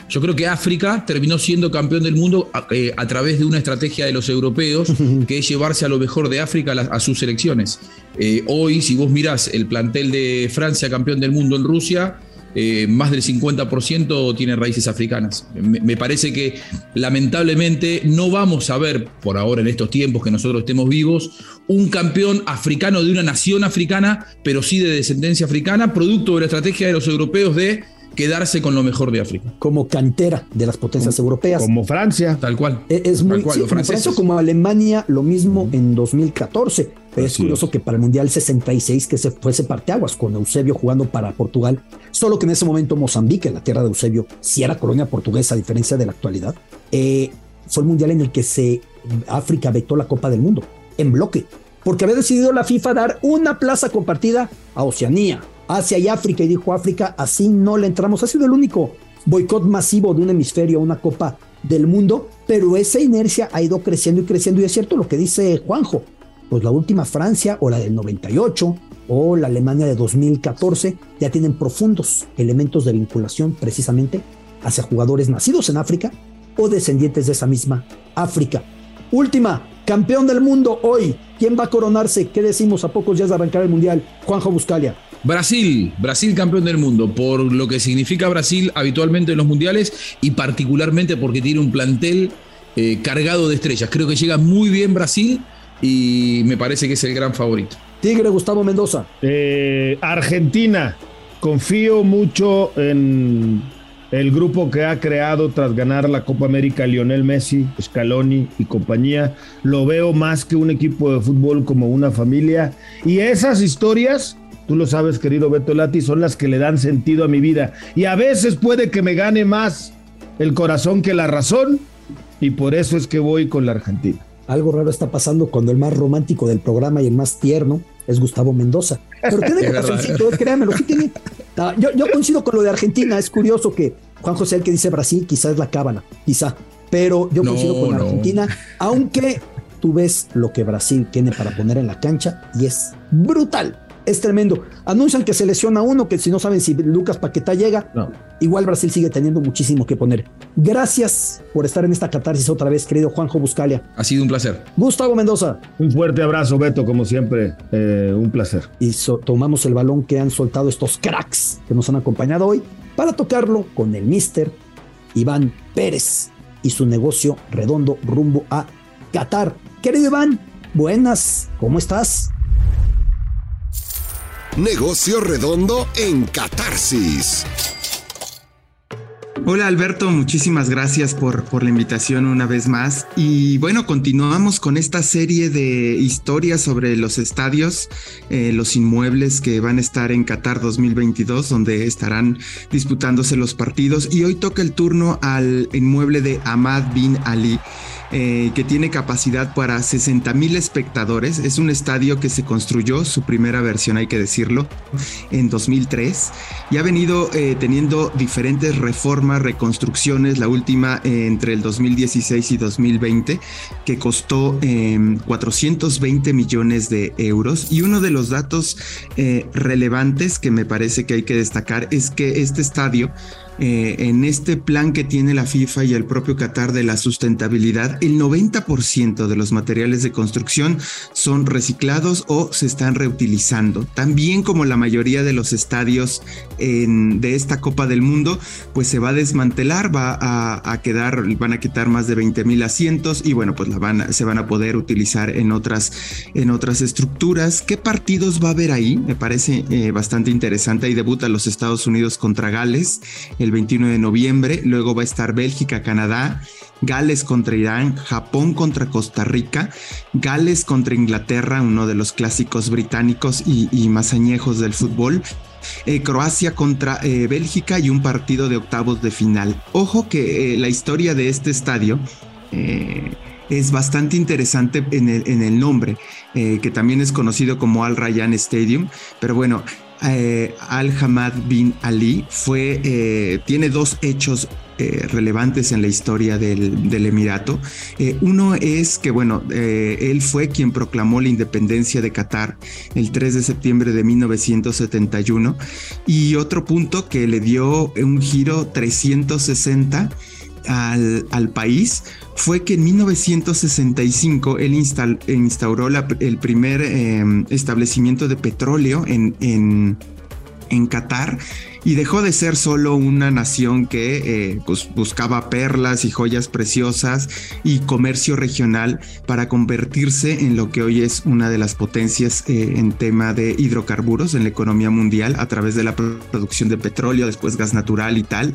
Yo creo que África terminó siendo campeón del mundo a, eh, a través de una estrategia de los europeos, que es llevarse a lo mejor de África a sus selecciones. Eh, hoy, si vos mirás el plantel de Francia campeón del mundo en Rusia, eh, más del 50% tiene raíces africanas. Me, me parece que lamentablemente no vamos a ver, por ahora en estos tiempos que nosotros estemos vivos, un campeón africano de una nación africana, pero sí de descendencia africana, producto de la estrategia de los europeos de quedarse con lo mejor de África. Como cantera de las potencias europeas. Como Francia. Tal cual. Es muy Tal cual, sí, como Francia, como Alemania, lo mismo en 2014. Pero es Así curioso que para el Mundial 66 que se fuese parteaguas con Eusebio jugando para Portugal, solo que en ese momento Mozambique, la tierra de Eusebio, si era colonia portuguesa a diferencia de la actualidad, eh, fue el Mundial en el que se África vetó la Copa del Mundo en bloque, porque había decidido la FIFA dar una plaza compartida a Oceanía, Asia y África y dijo África, así no le entramos. Ha sido el único boicot masivo de un hemisferio a una Copa del Mundo, pero esa inercia ha ido creciendo y creciendo y es cierto lo que dice Juanjo. Pues la última Francia o la del 98 o la Alemania de 2014 ya tienen profundos elementos de vinculación precisamente hacia jugadores nacidos en África o descendientes de esa misma África. Última, campeón del mundo hoy. ¿Quién va a coronarse? ¿Qué decimos a pocos días de arrancar el Mundial? Juanjo Buscalia. Brasil, Brasil campeón del mundo, por lo que significa Brasil habitualmente en los mundiales y particularmente porque tiene un plantel eh, cargado de estrellas. Creo que llega muy bien Brasil y me parece que es el gran favorito. Tigre Gustavo Mendoza. Eh, Argentina. Confío mucho en el grupo que ha creado tras ganar la Copa América Lionel Messi, Scaloni y compañía. Lo veo más que un equipo de fútbol como una familia. Y esas historias, tú lo sabes, querido Beto Lati, son las que le dan sentido a mi vida. Y a veces puede que me gane más el corazón que la razón. Y por eso es que voy con la Argentina. Algo raro está pasando cuando el más romántico del programa y el más tierno es Gustavo Mendoza. Pero tiene corazoncito, eh, créanmelo, sí tiene. Ah, yo, yo coincido con lo de Argentina. Es curioso que Juan José, el que dice Brasil, quizás es la cábala, quizá. Pero yo No, coincido con no. Argentina, aunque tú ves lo que Brasil tiene para poner en la cancha y es brutal. Es tremendo. Anuncian que se lesiona uno, que si no saben si Lucas Paquetá llega, No. igual Brasil sigue teniendo muchísimo que poner. Gracias por estar en esta catarsis otra vez, querido Juanjo Buscalia. Ha sido un placer. Gustavo Mendoza. Un fuerte abrazo, Beto, como siempre. eh, un placer. Y so- tomamos el balón que han soltado estos cracks que nos han acompañado hoy para tocarlo con el mister Iván Pérez y su negocio redondo rumbo a Qatar. Querido Iván, buenas, ¿cómo estás? Negocio redondo en Catarsis. Hola Alberto, muchísimas gracias por, por la invitación una vez más. Y bueno, continuamos con esta serie de historias sobre los estadios, eh, los inmuebles que van a estar en Qatar 2022, donde estarán disputándose los partidos. Y hoy toca el turno al inmueble de Ahmad bin Ali. Eh, que tiene capacidad para 60 mil espectadores. Es un estadio que se construyó, su primera versión hay que decirlo, en 2003 y ha venido eh, teniendo diferentes reformas, reconstrucciones, la última eh, entre el 2016 y 2020, que costó eh, 420 millones de euros. Y uno de los datos relevantes que me parece que hay que destacar es que este estadio eh, en este plan que tiene la FIFA y el propio Qatar de la sustentabilidad, el 90% de los materiales de construcción son reciclados o se están reutilizando. También como la mayoría de los estadios de esta Copa del Mundo, pues se va a desmantelar, va a, quedar, van a quitar más de 20 mil asientos y bueno, pues la van, se van a poder utilizar en otras, en otras estructuras. ¿Qué partidos va a haber ahí? Me parece eh, bastante interesante. Ahí debuta los Estados Unidos contra Gales 21 de noviembre. Luego va a estar Bélgica, Canadá, Gales contra Irán, Japón contra Costa Rica, Gales contra Inglaterra, uno de los clásicos británicos y, más añejos del fútbol. eh, Croacia contra eh, Bélgica y un partido de octavos de final. Ojo que la historia de este estadio es bastante interesante en el, nombre, que también es conocido como Al Rayyan Stadium, pero bueno, Al Hamad bin Ali fue, tiene dos hechos eh, relevantes en la historia del, Emirato. Eh, uno es que, bueno, eh, él fue quien proclamó la independencia de Qatar el 3 de septiembre de 1971 y otro punto que le dio un giro 360 al, país fue que en 1965 él instauró el primer establecimiento de petróleo en, en, en Qatar y dejó de ser solo una nación que eh, buscaba perlas y joyas preciosas y comercio regional para convertirse en lo que hoy es una de las potencias eh, en tema de hidrocarburos en la economía mundial a través de la producción de petróleo, después gas natural y tal.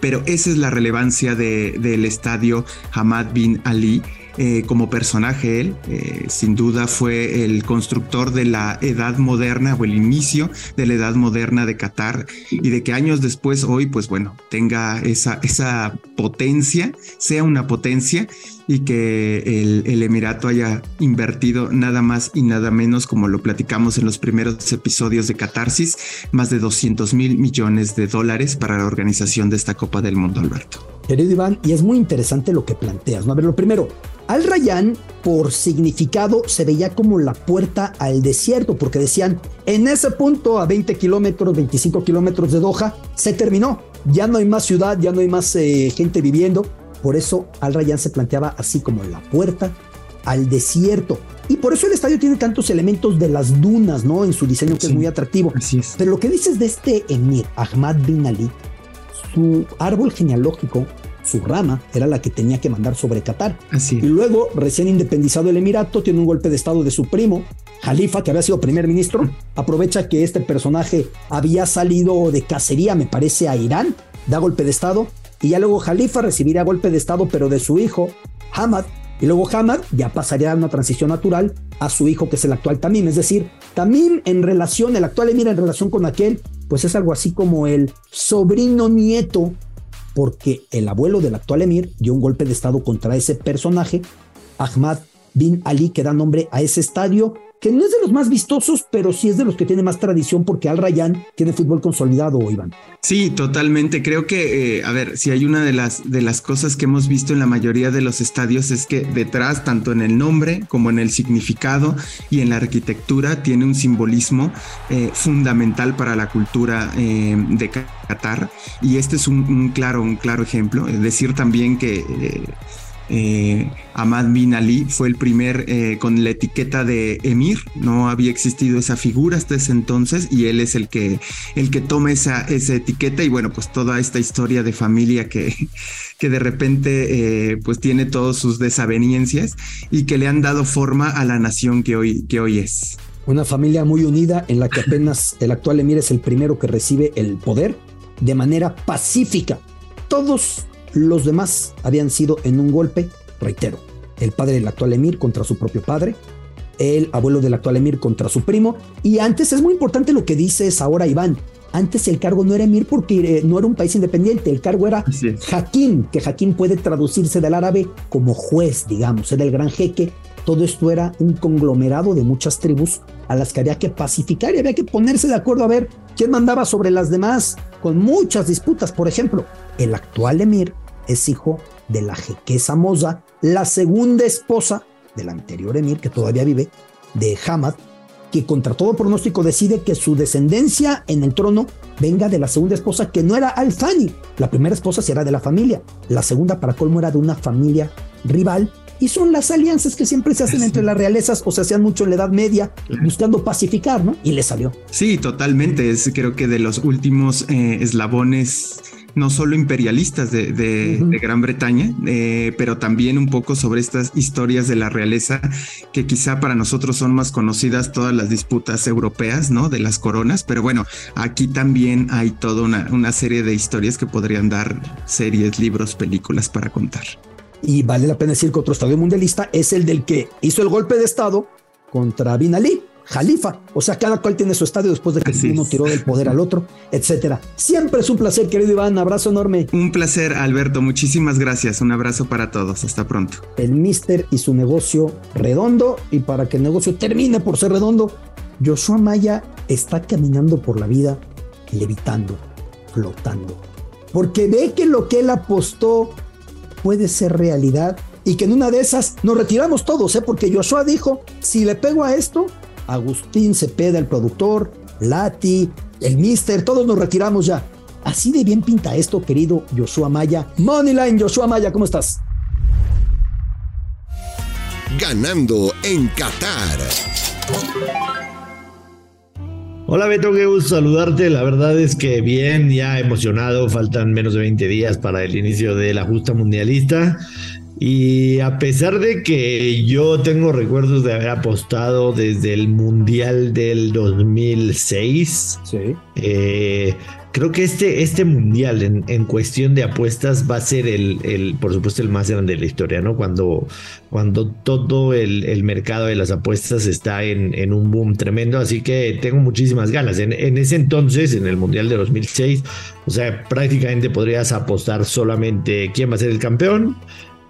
Pero esa es la relevancia del estadio Hamad bin Ali eh, como personaje él. Eh, sin duda fue el constructor de la edad moderna o el inicio de la edad moderna de Qatar y de que años después hoy, pues bueno, tenga esa, esa potencia, sea una potencia y que el, el, Emirato haya invertido nada más y nada menos, como lo platicamos en los primeros episodios de Catarsis, más de 200 mil millones de dólares para la organización de esta Copa del Mundo, Alberto. Querido Iván, y es muy interesante lo que planteas. ¿no? A ver, lo primero, al Rayán, por significado, se veía como la puerta al desierto, porque decían, en ese punto, a 20 kilómetros, 25 kilómetros de Doha, se terminó. Ya no hay más ciudad, ya no hay más eh, gente viviendo. Por eso Al Rayán se planteaba así como la puerta al desierto. Y por eso el estadio tiene tantos elementos de las dunas, ¿no? En su diseño que es muy atractivo. Así es. Pero lo que dices de este emir, Ahmad bin Ali, su árbol genealógico su rama era la que tenía que mandar sobre Qatar. Así. Y luego, recién independizado el Emirato, tiene un golpe de estado de su primo, Jalifa, que había sido primer ministro, aprovecha que este personaje había salido de cacería, me parece, a Irán, da golpe de estado, y ya luego Jalifa recibiría golpe de estado, pero de su hijo, Hamad, y luego Hamad ya pasaría a una transición natural a su hijo, que es el actual Tamim. Es decir, Tamim en relación, el actual Emir en relación con aquel, pues es algo así como el sobrino nieto porque el abuelo del actual emir dio un golpe de estado contra ese personaje, Ahmad bin Ali, que da nombre a ese estadio que no es de los más vistosos, pero sí es de los que tiene más tradición porque Al Rayyan tiene fútbol consolidado, Iván. Sí, totalmente. Creo que, eh, a ver, si hay una de las, de las cosas que hemos visto en la mayoría de los estadios es que detrás, tanto en el nombre como en el significado y en la arquitectura, tiene un simbolismo eh, fundamental para la cultura eh, de Qatar. Y este es un, claro, un claro ejemplo. Es decir, también que eh, Ahmad bin Ali fue el primer eh, con la etiqueta de emir, no había existido esa figura hasta ese entonces y él es el que, el que toma esa, esa etiqueta y bueno, pues toda esta historia de familia que, que de repente eh, pues tiene todas sus desavenencias y que le han dado forma a la nación que hoy, que hoy es. Una familia muy unida en la que apenas el actual emir es el primero que recibe el poder de manera pacífica. Todos los demás habían sido en un golpe, reitero, el padre del actual emir contra su propio padre, el abuelo del actual emir contra su primo, y antes es muy importante lo que dices ahora Iván, antes el cargo no era emir porque eh, no era un país independiente, el cargo era Hakim, que Hakim puede traducirse del árabe como juez, digamos, era el gran jeque. Todo esto era un conglomerado de muchas tribus a las que había que pacificar y había que ponerse de acuerdo a ver quién mandaba sobre las demás, con muchas disputas. Por ejemplo, el actual emir es hijo de la jequesa Moza, la segunda esposa del anterior emir que todavía vive, de Hamad, que contra todo pronóstico decide que su descendencia en el trono venga de la segunda esposa que no era Al-Thani. La primera esposa sí era de la familia, la segunda para colmo era de una familia rival. Y son las alianzas que siempre se hacen entre las realezas o se hacían mucho en la Edad Media, buscando pacificar, ¿no? Y le salió. Sí, totalmente. Es creo que de los últimos eh, eslabones no solo imperialistas de, Gran Bretaña, eh, pero también un poco sobre estas historias de la realeza que quizá para nosotros son más conocidas todas las disputas europeas, ¿no? De las coronas, pero bueno, aquí también hay toda una, una serie de historias que podrían dar series, libros, películas para contar. Y vale la pena decir que otro estadio mundialista es el del que hizo el golpe de Estado contra Bin Ali, Jalifa. O sea, cada cual tiene su estadio después de que uno tiró del poder al otro, etcétera. Siempre es un placer, querido Iván. Abrazo enorme. Un placer, Alberto. Muchísimas gracias. Un abrazo para todos. Hasta pronto. El Mister y su negocio redondo. Y para que el negocio termine por ser redondo, Joshua Maya está caminando por la vida levitando, flotando. Porque ve que lo que él apostó puede ser realidad y que en una de esas nos retiramos todos, ¿eh? porque Joshua dijo, si le pego a esto, Agustín Cepeda, el productor, Lati, el Mister, todos nos retiramos ya. Así de bien pinta esto, querido Joshua Maya. Moneyline, Joshua Maya, ¿cómo estás? Ganando en Qatar. Hola Beto, qué gusto saludarte. La verdad es que bien, ya emocionado. Faltan menos de 20 días para el inicio de la justa mundialista. Y a pesar de que yo tengo recuerdos de haber apostado desde el Mundial del 2006, sí. eh, Creo que este, este mundial en, en, cuestión de apuestas va a ser el, el, por supuesto, el más grande de la historia, ¿no? Cuando, cuando todo el, el mercado de las apuestas está en, en, un boom tremendo, así que tengo muchísimas ganas. En, en, ese entonces, en el mundial de 2006, o sea, prácticamente podrías apostar solamente quién va a ser el campeón.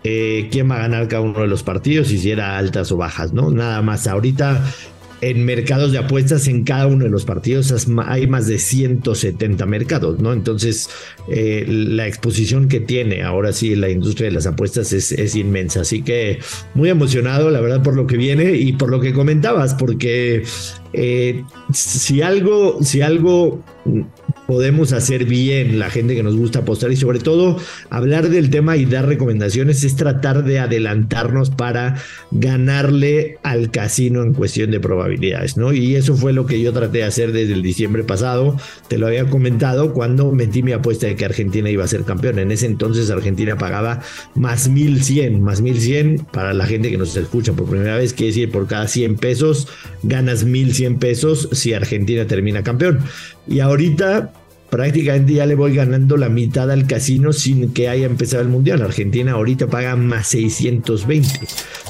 Eh, quién va a ganar cada uno de los partidos y si era altas o bajas, ¿no? Nada más. Ahorita en mercados de apuestas en cada uno de los partidos hay más de 170 mercados, ¿no? Entonces, eh, la exposición que tiene ahora sí la industria de las apuestas es, inmensa. Así que muy emocionado, la verdad, por lo que viene y por lo que comentabas, porque eh, si algo, si algo podemos hacer bien la gente que nos gusta apostar y sobre todo hablar del tema y dar recomendaciones es tratar de adelantarnos para ganarle al casino en cuestión de probabilidades, ¿no? Y eso fue lo que yo traté de hacer desde el diciembre pasado, te lo había comentado cuando metí mi apuesta de que Argentina iba a ser campeón. En ese entonces Argentina pagaba más 1100, más 1100 para la gente que nos escucha por primera vez, quiere decir por cada 100 pesos ganas 1100 pesos si Argentina termina campeón. Y ahorita prácticamente ya le voy ganando la mitad al casino sin que haya empezado el mundial. Argentina ahorita paga más 620.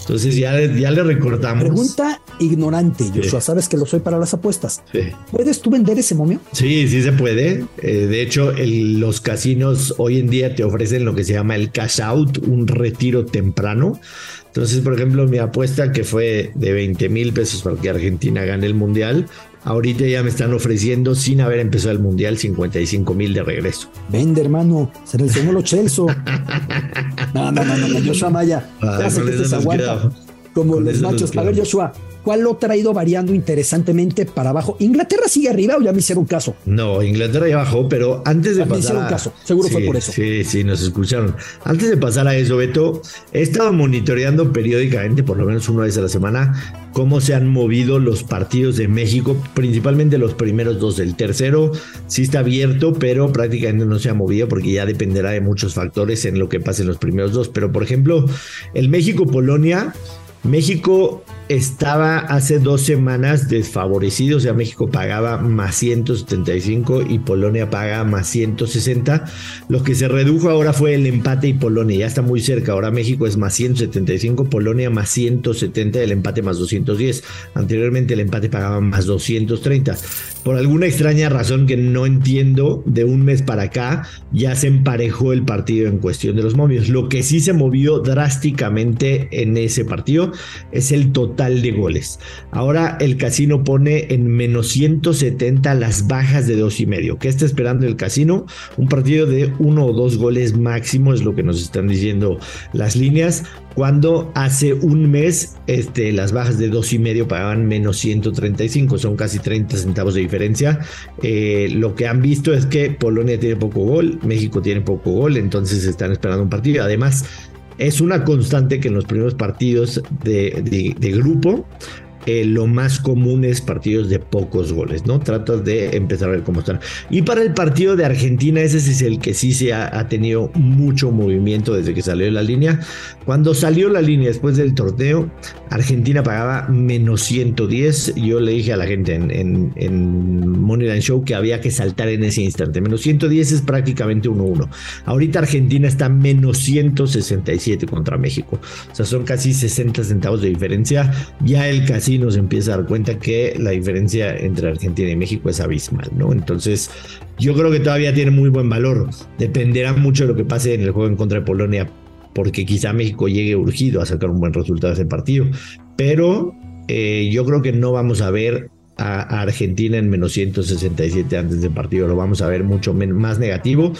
Entonces ya, ya le recortamos. Pregunta ignorante, Joshua, sabes que lo soy para las apuestas. ¿Puedes tú vender ese momio? Sí, sí se puede. Eh, de hecho, los casinos hoy en día te ofrecen lo que se llama el cash out, un retiro temprano. Entonces, por ejemplo, mi apuesta que fue de 20 mil pesos para que Argentina gane el mundial, Ahorita ya me están ofreciendo, sin haber empezado el mundial, 55 mil de regreso. Vende, hermano. Se el lo Chelso. no, no, no, no, Joshua Maya. Ah, que este se aguanta. Como los machos. A ver, Joshua, ¿Cuál otro ha ido variando interesantemente para abajo? ¿Inglaterra sigue arriba o ya me hicieron caso? No, Inglaterra ya bajó, pero antes de pasar. Me hicieron caso, seguro fue por eso. Sí, sí, nos escucharon. Antes de pasar a eso, Beto, he estado monitoreando periódicamente, por lo menos una vez a la semana, cómo se han movido los partidos de México, principalmente los primeros dos. El tercero sí está abierto, pero prácticamente no se ha movido porque ya dependerá de muchos factores en lo que pase en los primeros dos. Pero, por ejemplo, el México-Polonia México estaba hace dos semanas desfavorecido, o sea, México pagaba más 175 y Polonia paga más 160. Lo que se redujo ahora fue el empate y Polonia, ya está muy cerca. Ahora México es más 175, Polonia más 170, el empate más 210. Anteriormente el empate pagaba más 230. Por alguna extraña razón que no entiendo, de un mes para acá ya se emparejó el partido en cuestión de los momios. Lo que sí se movió drásticamente en ese partido es el total de goles. Ahora el casino pone en menos 170 las bajas de dos y medio. ¿Qué está esperando el casino? Un partido de uno o dos goles máximo es lo que nos están diciendo las líneas cuando hace un mes este, las bajas de dos y medio pagaban menos 135, son casi 30 centavos de diferencia. Eh, lo que han visto es que Polonia tiene poco gol, México tiene poco gol, entonces están esperando un partido. Además, es una constante que en los primeros partidos de, de grupo eh, lo más común es partidos de pocos goles, ¿no? Tratas de empezar a ver cómo están. Y para el partido de Argentina, ese es el que sí se ha, tenido mucho movimiento desde que salió la línea. Cuando salió la línea después del torneo, Argentina pagaba menos 110. Yo le dije a la gente en, en, en Show que había que saltar en ese instante. Menos 110 es prácticamente 1-1. Ahorita Argentina está menos 167 contra México. O sea, son casi 60 centavos de diferencia. Ya el casino se empieza a dar cuenta que la diferencia entre Argentina y México es abismal, ¿no? Entonces, yo creo que todavía tiene muy buen valor. Dependerá mucho de lo que pase en el juego en contra de Polonia, porque quizá México llegue urgido a sacar un buen resultado de ese partido. Pero eh, yo creo que no vamos a ver a, Argentina en menos 167 antes del partido, lo vamos a ver mucho más negativo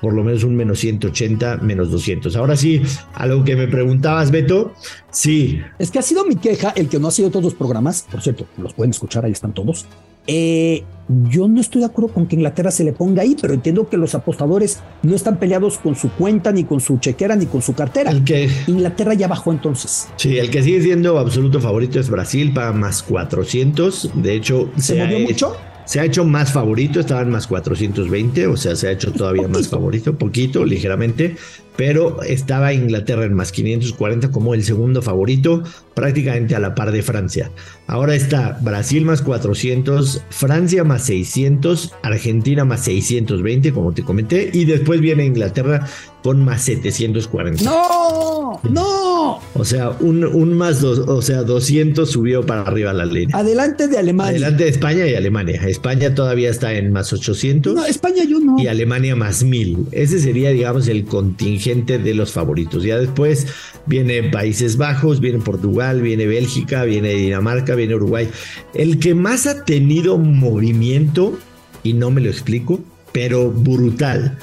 por lo menos un menos 180, menos 200. Ahora sí, algo que me preguntabas, Beto, sí. Es que ha sido mi queja, el que no ha sido todos los programas, por cierto, los pueden escuchar, ahí están todos. Eh, yo no estoy de acuerdo con que Inglaterra se le ponga ahí, pero entiendo que los apostadores no están peleados con su cuenta, ni con su chequera, ni con su cartera. El que, Inglaterra ya bajó entonces. Sí, el que sigue siendo absoluto favorito es Brasil para más 400. De hecho, ¿se, ¿Se movió mucho? Se ha hecho más favorito, estaba en más 420, o sea, se ha hecho todavía más favorito, poquito, ligeramente, pero estaba Inglaterra en más 540 como el segundo favorito, prácticamente a la par de Francia. Ahora está Brasil más 400, Francia más 600, Argentina más 620, como te comenté, y después viene Inglaterra con más 740. ¡No! ¡No! O sea, un, un más dos, o sea, 200 subió para arriba la línea. Adelante de Alemania. Adelante de España y Alemania. España todavía está en más 800. No, España yo no. Y Alemania más 1000. Ese sería, digamos, el contingente de los favoritos. Ya después viene Países Bajos, viene Portugal, viene Bélgica, viene Dinamarca, viene Uruguay. El que más ha tenido movimiento, y no me lo explico, pero brutal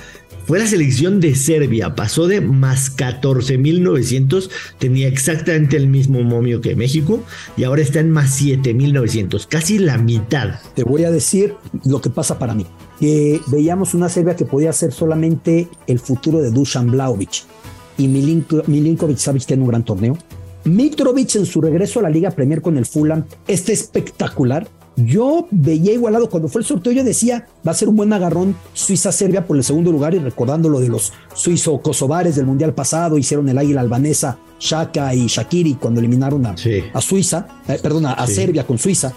fue la selección de Serbia, pasó de más 14.900, tenía exactamente el mismo momio que México y ahora está en más 7.900, casi la mitad. Te voy a decir lo que pasa para mí, veíamos una Serbia que podía ser solamente el futuro de Dusan Blaovic y Milinkovic Savic tiene un gran torneo. Mitrovic en su regreso a la Liga Premier con el Fulham está espectacular yo veía igualado cuando fue el sorteo, yo decía, va a ser un buen agarrón Suiza-Serbia por el segundo lugar y recordando lo de los suizo-kosovares del Mundial pasado, hicieron el águila albanesa, Shaka y Shakiri cuando eliminaron a, a Suiza, eh, perdón, a, Serbia con Suiza.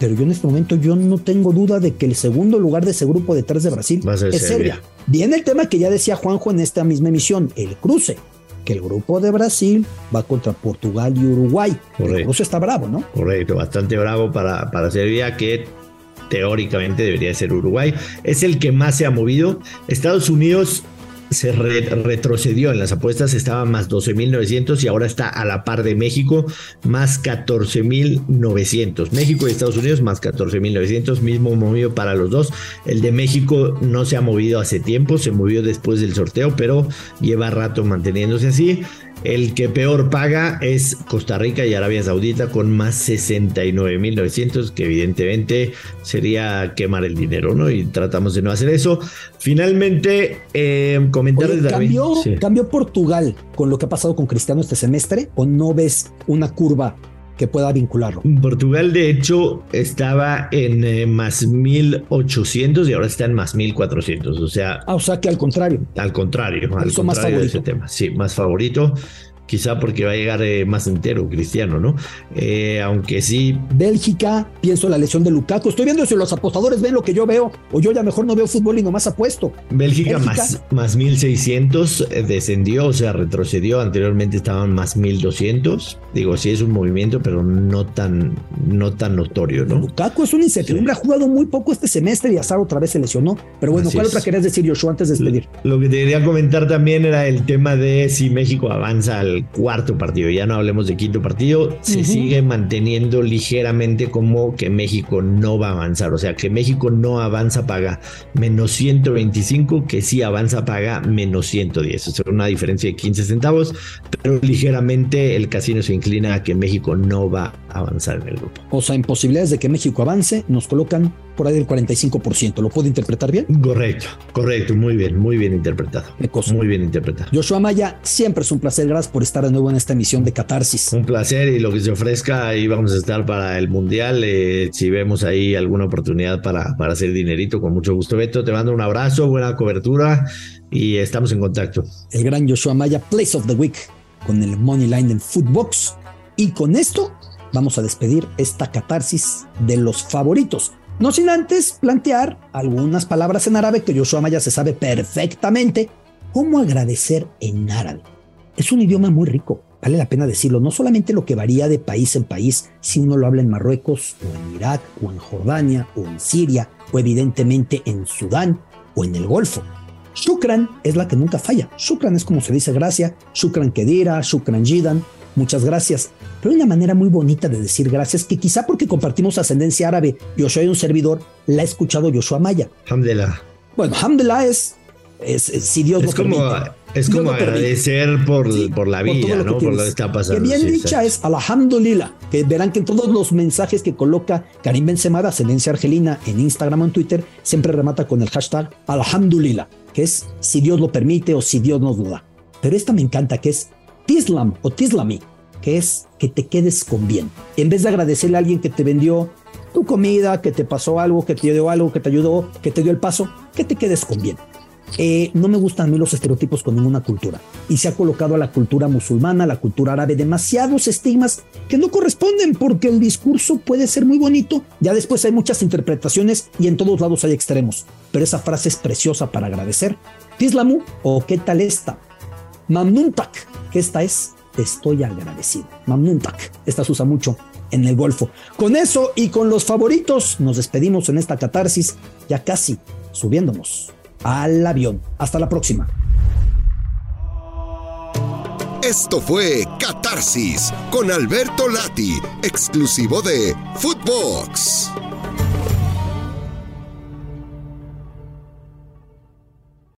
Pero yo en este momento yo no tengo duda de que el segundo lugar de ese grupo detrás de Brasil es Serbia. Viene el tema que ya decía Juanjo en esta misma emisión, el cruce que el grupo de Brasil va contra Portugal y Uruguay. Correcto. El está bravo, ¿no? Correcto, bastante bravo para, para Serbia, que teóricamente debería ser Uruguay. Es el que más se ha movido. Estados Unidos se retrocedió en las apuestas, estaba más 12.900 y ahora está a la par de México, más 14.900. México y Estados Unidos más 14.900, mismo movido para los dos. El de México no se ha movido hace tiempo, se movió después del sorteo, pero lleva rato manteniéndose así. El que peor paga es Costa Rica y Arabia Saudita con más 69.900, que evidentemente sería quemar el dinero, ¿no? Y tratamos de no hacer eso. Finalmente, eh, comentarios de ¿cambió, ¿Cambió Portugal con lo que ha pasado con Cristiano este semestre o no ves una curva que pueda vincularlo. Portugal, de hecho, estaba en eh, más 1800 y ahora está en más 1400. O sea, ah, o sea que al contrario. Al contrario, al contrario de ese tema. Sí, más favorito quizá porque va a llegar eh, más entero Cristiano, ¿no? Eh, aunque sí. Bélgica, pienso la lesión de Lukaku. Estoy viendo si los apostadores ven lo que yo veo, o yo ya mejor no veo fútbol y nomás apuesto. Bélgica, más, más 1600 eh, descendió, o sea, retrocedió. Anteriormente estaban más 1200. Digo, sí es un movimiento, pero no tan, no tan notorio, ¿no? Lukaku es un incertidumbre, ha jugado muy poco este semestre y Azar otra vez se lesionó. Pero bueno, ¿cuál otra querías decir, Joshua, antes de despedir? Lo que te quería comentar también era el tema de si México avanza al cuarto partido, ya no hablemos de quinto partido, se sigue manteniendo ligeramente como que México no va a avanzar, o sea, que México no avanza paga menos 125, que sí avanza paga menos 110, es una diferencia de 15 centavos, pero ligeramente el casino se inclina a que México no va a avanzar en el grupo. O sea, en posibilidades de que México avance, nos colocan por ahí del 45%. ¿Lo puedo interpretar bien? Correcto, correcto, muy bien, muy bien interpretado. Muy bien interpretado. Joshua Maya, siempre es un placer. Gracias por estar de nuevo en esta emisión de Catarsis. Un placer y lo que se ofrezca, ahí vamos a estar para el Mundial. Eh, si vemos ahí alguna oportunidad para, para hacer dinerito, con mucho gusto. Beto, te mando un abrazo, buena cobertura y estamos en contacto. El gran Joshua Maya, Place of the Week, con el Money Line en Footbox. Y con esto vamos a despedir esta catarsis de los favoritos. No sin antes plantear algunas palabras en árabe que Yoshua Maya se sabe perfectamente cómo agradecer en árabe. Es un idioma muy rico. vale la pena decirlo, no solamente lo que varía de país en país, si uno lo habla en Marruecos o en Irak o en Jordania o en Siria o evidentemente en Sudán o en el Golfo. Shukran es la que nunca falla. Shukran es como se dice gracia, Shukran Kedira, Shukran Jidan, muchas gracias. Pero hay una manera muy bonita de decir gracias que quizá porque compartimos ascendencia árabe, yo soy un servidor, la ha escuchado Joshua Maya. Alhamdulillah. Bueno, Alhamdulillah es, es, si Dios es como, Es como agradecer por, por la vida, ¿no? por lo que está pasando. Que bien dicha es Alhamdulillah, que verán que en todos los mensajes que coloca Karim Benzema de ascendencia argelina en Instagram o en Twitter, siempre remata con el hashtag Alhamdulillah, que es si Dios lo permite o si Dios nos lo da. Pero esta me encanta, que es Tislam o Tislami, que es que te quedes con bien. En vez de agradecerle a alguien que te vendió tu comida, que te pasó algo, que te dio algo, que te ayudó, que te dio el paso, que te quedes con bien. Eh, no me gustan a mí los estereotipos con ninguna cultura. Y se ha colocado a la cultura musulmana, a la cultura árabe, demasiados estigmas que no corresponden porque el discurso puede ser muy bonito. Ya después hay muchas interpretaciones y en todos lados hay extremos. Pero esa frase es preciosa para agradecer. Tislamu o qué tal esta. Mamnuntak, que esta es te estoy agradecido. Mamnuntak, esta se usa mucho en el Golfo. Con eso y con los favoritos nos despedimos en esta catarsis, ya casi subiéndonos al avión. Hasta la próxima. Esto fue Catarsis con Alberto Lati, exclusivo de Footbox.